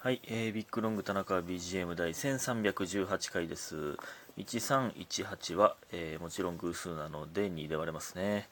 はい、えー、ビッグロング田中 BGM 第1318回です。1318は、えーもちろん偶数なので2で割れますね。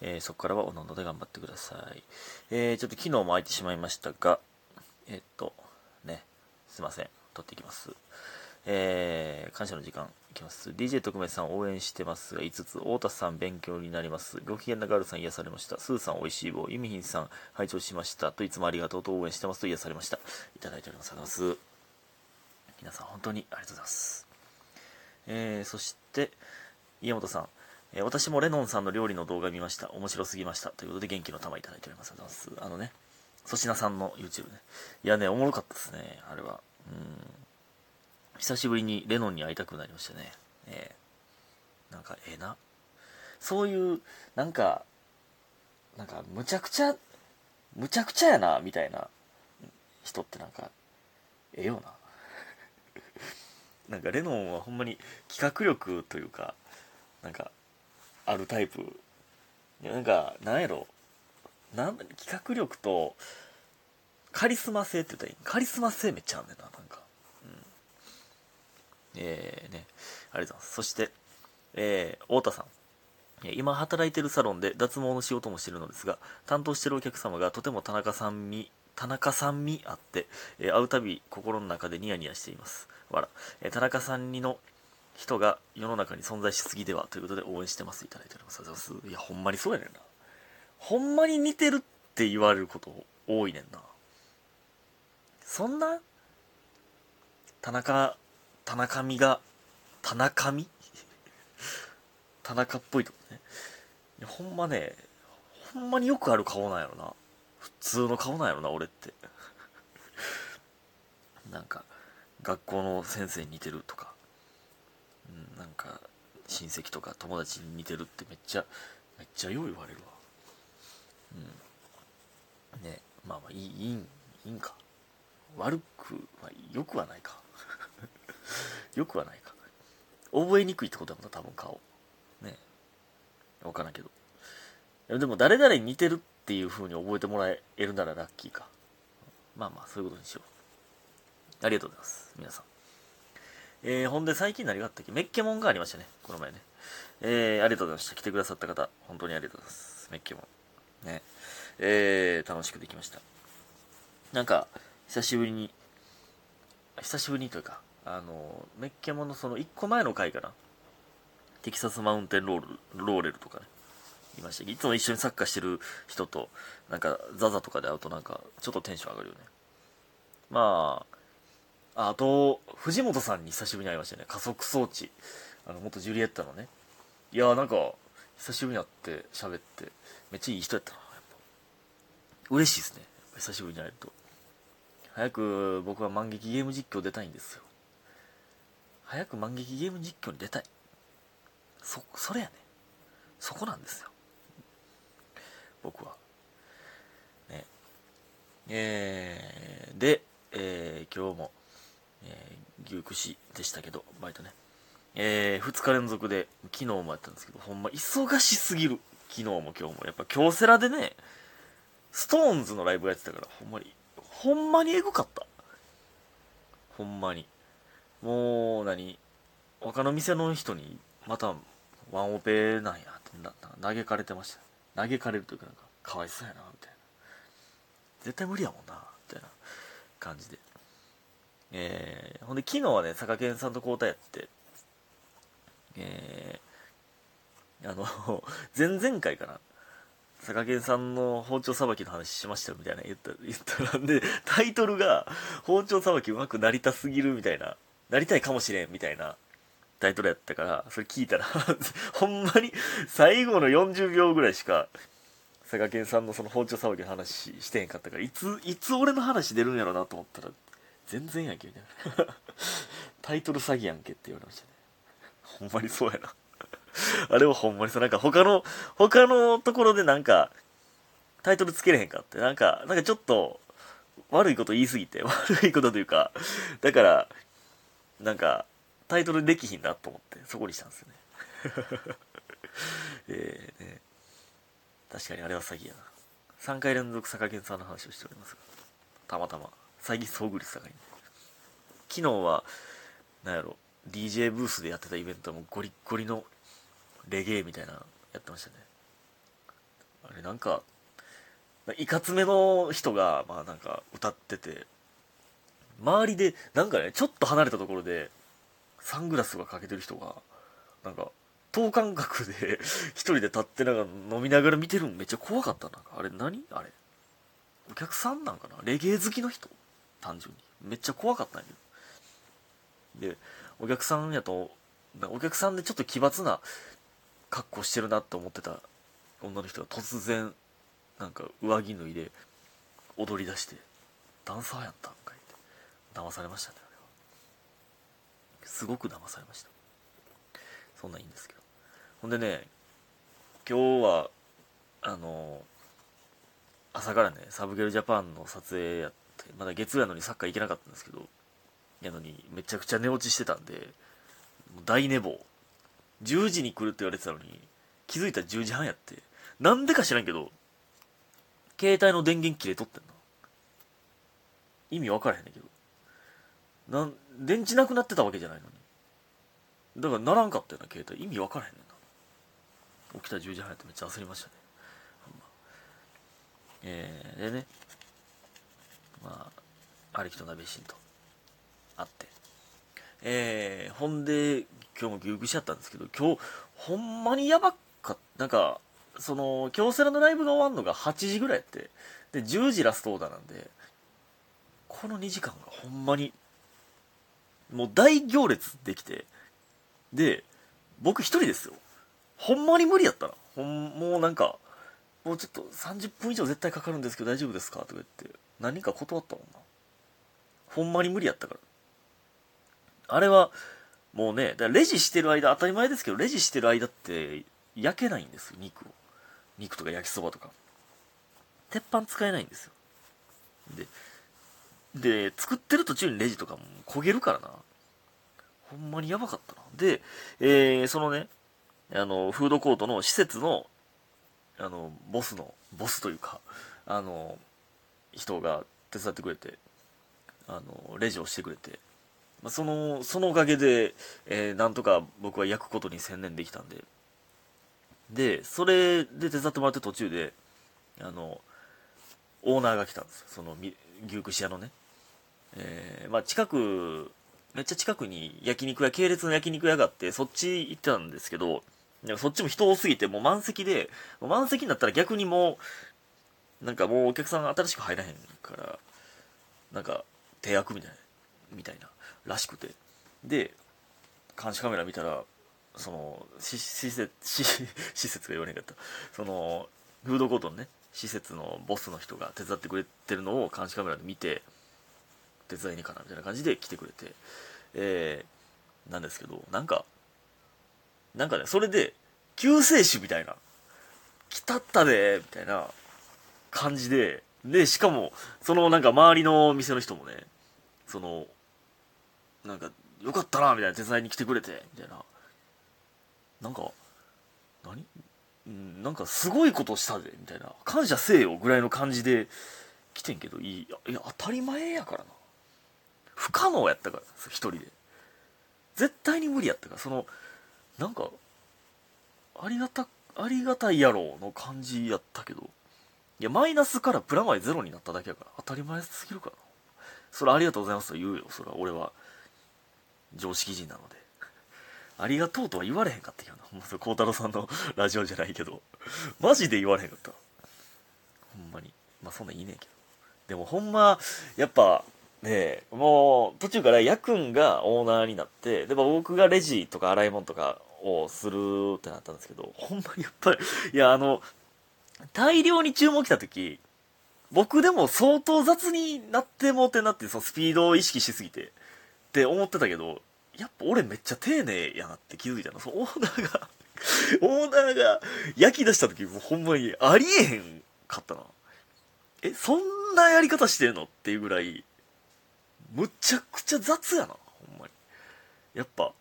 えーそこからはおのおので頑張ってください。えーちょっと昨日も空いてしまいましたが、えっと、ね、すいません、取っていきます。えー感謝の時間いきます。DJ 特命さん応援してますが5つ、太田さん勉強になります。ご機嫌なガールさん癒されました。スーさんおいしい棒、ユミヒンさん拝聴しました。といつもありがとうと応援してますと癒されました。いただいております。ありがとうございます。皆さん本当にありがとうございます。えーそして、家元さん、えー私もレノンさんの料理の動画見ました。面白すぎました。ということで元気の玉いただいております。ありがとうございます。あのね、粗品さんの YouTube ね。いやね、おもろかったですね、あれは。うん。久しぶりにレノンに会いたくなりましたね。えーなんかええな。そういう、なんか、なんか、むちゃくちゃ、むちゃくちゃやな、みたいな人ってなんか、ええよな。なんかレノンはほんまに企画力というか、なんか、あるタイプ。いやなんか、なんやろ。なん企画力と、カリスマ性って言ったらいいカリスマ性めっちゃあんねんな、なんか。えーね、ありがとうございます。そして、えー、太田さん。今働いてるサロンで脱毛の仕事もしてるのですが、担当してるお客様がとても田中さん味、田中さん味あって、えー会うたび心の中でニヤニヤしています。わら。えー田中さんにの人が世の中に存在しすぎではということで応援してます。いただいております。ありがとうございます。いや、ほんまにそうやねんな。ほんまに似てるって言われること多いねんな。そんな？田中、田中美が、田中美？田中っぽいとこね。いやほんまね、ほんまによくある顔なんやろな。普通の顔なんやろな、俺って。なんか、学校の先生に似てるとか、うん、なんか、親戚とか友達に似てるってめっちゃ、めっちゃよう言われるわ。うん。ね、まあまあ、いい、いいん、いいんか。悪くは、よくはないか。よくはないか。覚えにくいってことだもんな、多分顔。ね。わからんけど。でも、誰々に似てるっていう風に覚えてもらえるならラッキーか。まあまあ、そういうことにしよう。ありがとうございます。皆さん。えー、ほんで最近何があったっけ？メッケモンがありましたね。この前ね。えー、ありがとうございました。来てくださった方、本当にありがとうございます。メッケモン。ね。えー、楽しくできました。なんか、久しぶりに、久しぶりにというか、あの、メッケモのその1個前の回かな？テキサスマウンテンロール、ローレルとかね。いましたいつも一緒にサッカーしてる人と、なんか、ザザとかで会うとなんか、ちょっとテンション上がるよね。まあ、あと、藤本さんに久しぶりに会いましたね。加速装置。あの、元ジュリエッタのね。いやーなんか、久しぶりに会って喋って、めっちゃいい人やったな、やっぱ。嬉しいですね。久しぶりに会えると。早く僕は万劇ゲーム実況出たいんですよ。早く万劇ゲーム実況に出たい。そ、それやね。そこなんですよ。僕は。ね。えー、で、えー、今日も、えー、牛串でしたけど、バイトね。えー、2日連続で、昨日もやったんですけど、ほんま忙しすぎる。昨日も今日も。やっぱ京セラでね、ストーンズのライブやってたから、ほんまに、ほんまにエグかった。ほんまに。もう、何？他の店の人に、また、ワンオペなんやって、嘆かれてました。嘆かれるというか、なんか、かわいそうやな、みたいな。絶対無理やもんな、みたいな感じで。えー、ほんで、昨日はね、坂健さんと交代やって、えー、あの、前々回かな。坂健さんの包丁さばきの話しましたよみたいな言った、言ったら、で、タイトルが、包丁さばき上手くなりたすぎるみたいな、なりたいかもしれんみたいなタイトルやったから、それ聞いたら、ほんまに最後の40秒ぐらいしか、坂健さんのその包丁さばきの話してへんかったから、いつ、いつ俺の話出るんやろなと思ったら、全然やんけ、みたいな。タイトル詐欺やんけって言われましたね。ほんまにそうやな。あれはほんまにさ、なんか他の、他のところでなんか、タイトルつけれへんかって、なんか、なんかちょっと、悪いこと言いすぎて、悪いことというか、だから、なんか、タイトルできひんなと思って、そこにしたんですよね。えーね、確かにあれは詐欺やな。3回連続坂健さんの話をしておりますが、たまたま、最近遭遇率高いんで昨日はなんやろ DJ ブースでやってたイベントもゴリッゴリのレゲエみたいなのやってましたね。あれなんかいかつめの人がまあなんか歌ってて周りでなんかねちょっと離れたところでサングラスがかけてる人がなんか等間隔で一人で立ってなんか飲みながら見てるのめっちゃ怖かったな。あれ何？あれ。お客さんなんかな？レゲエ好きの人？単純に。めっちゃ怖かったんやけど。でお客さんやとお客さんでちょっと奇抜な格好してるなって思ってた女の人が突然なんか上着脱いで踊り出してダンサーやったんかい。騙されましたねすごく騙されました。そんなんいいんですけど。ほんでね今日はあの朝からねサブゲルジャパンの撮影やってまだ月曜やのにサッカー行けなかったんですけどやのにめちゃくちゃ寝落ちしてたんで大寝坊。10時に来るって言われてたのに気づいたら10時半やって。なんでか知らんけど携帯の電源切れとってんな意味分からへんねんけど。なん電池なくなってたわけじゃないのに。だからならんかったよな携帯。意味分からへんねんな。起きたら10時半やってめっちゃ焦りましたね。ほんま。えー、でね。まあ兄貴と鍋しんと。会って。えー、ほんで今日も牛串やったんですけど今日ほんまにやばかった。なんかその京セラのライブが終わるのが8時ぐらいやって。で10時ラストオーダーなんでこの2時間がほんまにもう大行列できてで僕一人ですよ。ほんまに無理やったなほんもうなんかもうちょっと30分以上絶対かかるんですけど大丈夫ですか？とか言って何人か断ったもんな。ほんまに無理やったから。あれはもうねだレジしてる間当たり前ですけどレジしてる間って焼けないんですよ肉を。肉とか焼きそばとか。鉄板使えないんですよ。でで作ってる途中にレジとかも焦げるからな。ほんまにやばかったな。で、えー、そのねあのフードコートの施設のあのボスのボスというかあの人が手伝ってくれてあのレジをしてくれてまあ、そのそのおかげで、えー、なんとか僕は焼くことに専念できたんででそれで手伝ってもらって途中であのオーナーが来たんですその牛串屋のね、えー、まあ、近くめっちゃ近くに焼肉屋系列の焼肉屋があってそっち行ってたんですけどそっちも人多すぎてもう満席で満席になったら逆にもうなんかもうお客さん新しく入らへんからなんか手役みたいなみたいならしくて。で監視カメラ見たらその施設 施設が言われへんかった。そのフードコートのね施設のボスの人が手伝ってくれてるのを監視カメラで見て手伝いにかなみたいな感じで来てくれてえー、なんですけどなんかなんかねそれで救世主みたいな来たったでみたいな感じででしかもそのなんか周りの店の人もねそのなんかよかったなみたいな手伝いに来てくれてみたいな。なんか何？なんかすごいことしたでみたいな。感謝せえよぐらいの感じで来てんけどいやいや当たり前やからな。不可能やったから一人で絶対に無理やったからそのなんかありがたありがたいやろの感じやったけどいやマイナスからプラマイゼロになっただけやから当たり前すぎるからそれありがとうございますと言うよそれは俺は常識人なので。ありがとうとは言われへんかったけどな。孝太郎さんのラジオじゃないけど。マジで言われへんかった。ほんまに。まあそんなんいいねんけど。でもほんま、やっぱ、ねもう途中からヤくんがオーナーになって、でも僕がレジとか洗い物とかをするってなったんですけど、ほんまにやっぱり、いやあの、大量に注文来た時、僕でも相当雑になってもうてなって、そのスピードを意識しすぎて。って思ってたけど、やっぱ俺めっちゃ丁寧やなって気づいたの。そのオーナーが オーナーが焼き出した時もうほんまにありえへんかったな。え、そんなやり方してんの？っていうぐらい、むちゃくちゃ雑やな、ほんまに。やっぱ、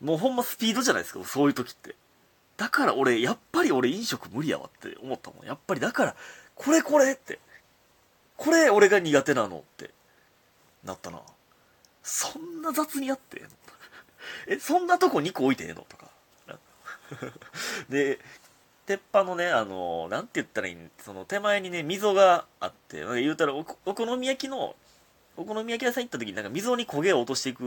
もうほんまスピードじゃないですか、そういう時って。だから俺、やっぱり俺飲食無理やわって思ったもん。やっぱりだから、これこれって。これ俺が苦手なのって。なったなそんな雑にやってえそんなとこ2個置いてええのとか で鉄板のねあのなんて言ったらいいん？その手前にね溝があって言うたらおお好み焼きのお好み焼き屋さん行った時になんか溝に焦げを落としていく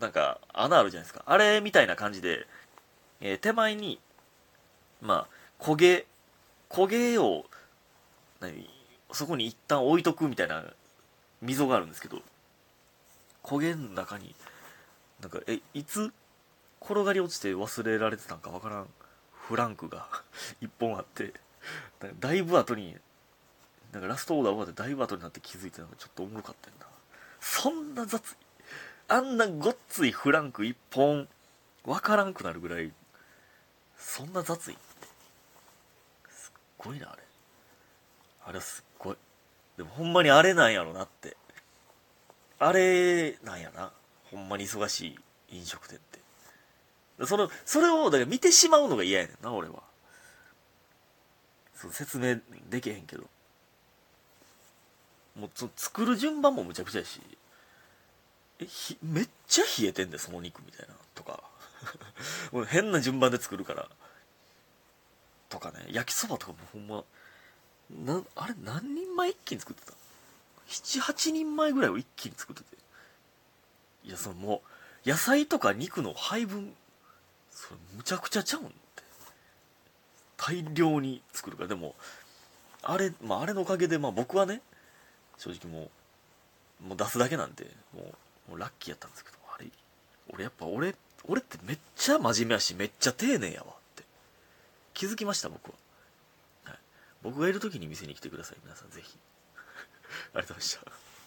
なんか穴あるじゃないですか。あれみたいな感じで、えー、手前にまあ焦げ焦げを何そこに一旦置いとくみたいな溝があるんですけど焦げの中になんかえいつ転がり落ちて忘れられてたんかわからんフランクが 1本あってだいぶ後になんかラストオーダー終わってだいぶ後になって気づいてなんかちょっとおもろかったんだそんな雑あんなごっついフランク1本わからんくなるぐらいそんな雑いすっごいなあれ。あれはすっごい。でもほんまにあれなんやろなって。あれなんやな。ほんまに忙しい飲食店って。そのそれをだから見てしまうのが嫌やねんな俺は。そう説明できへんけど。もうそ作る順番もむちゃくちゃやしえひめっちゃ冷えてんだよその肉みたいなとか。もう変な順番で作るから。とかね焼きそばとかもほんまなあれ何人前一気に作ってた？78人前ぐらいを一気に作ってて。いやそのもう野菜とか肉の配分それむちゃくちゃちゃうんって。大量に作るから。でもあれまああれのおかげでまあ僕はね正直もうもう出すだけなんでもうもうラッキーやったんですけどあれ俺やっぱ俺俺ってめっちゃ真面目やしめっちゃ丁寧やわって。気づきました僕は、はい、僕がいる時に店に来てください皆さんぜひ。ありがとうございました。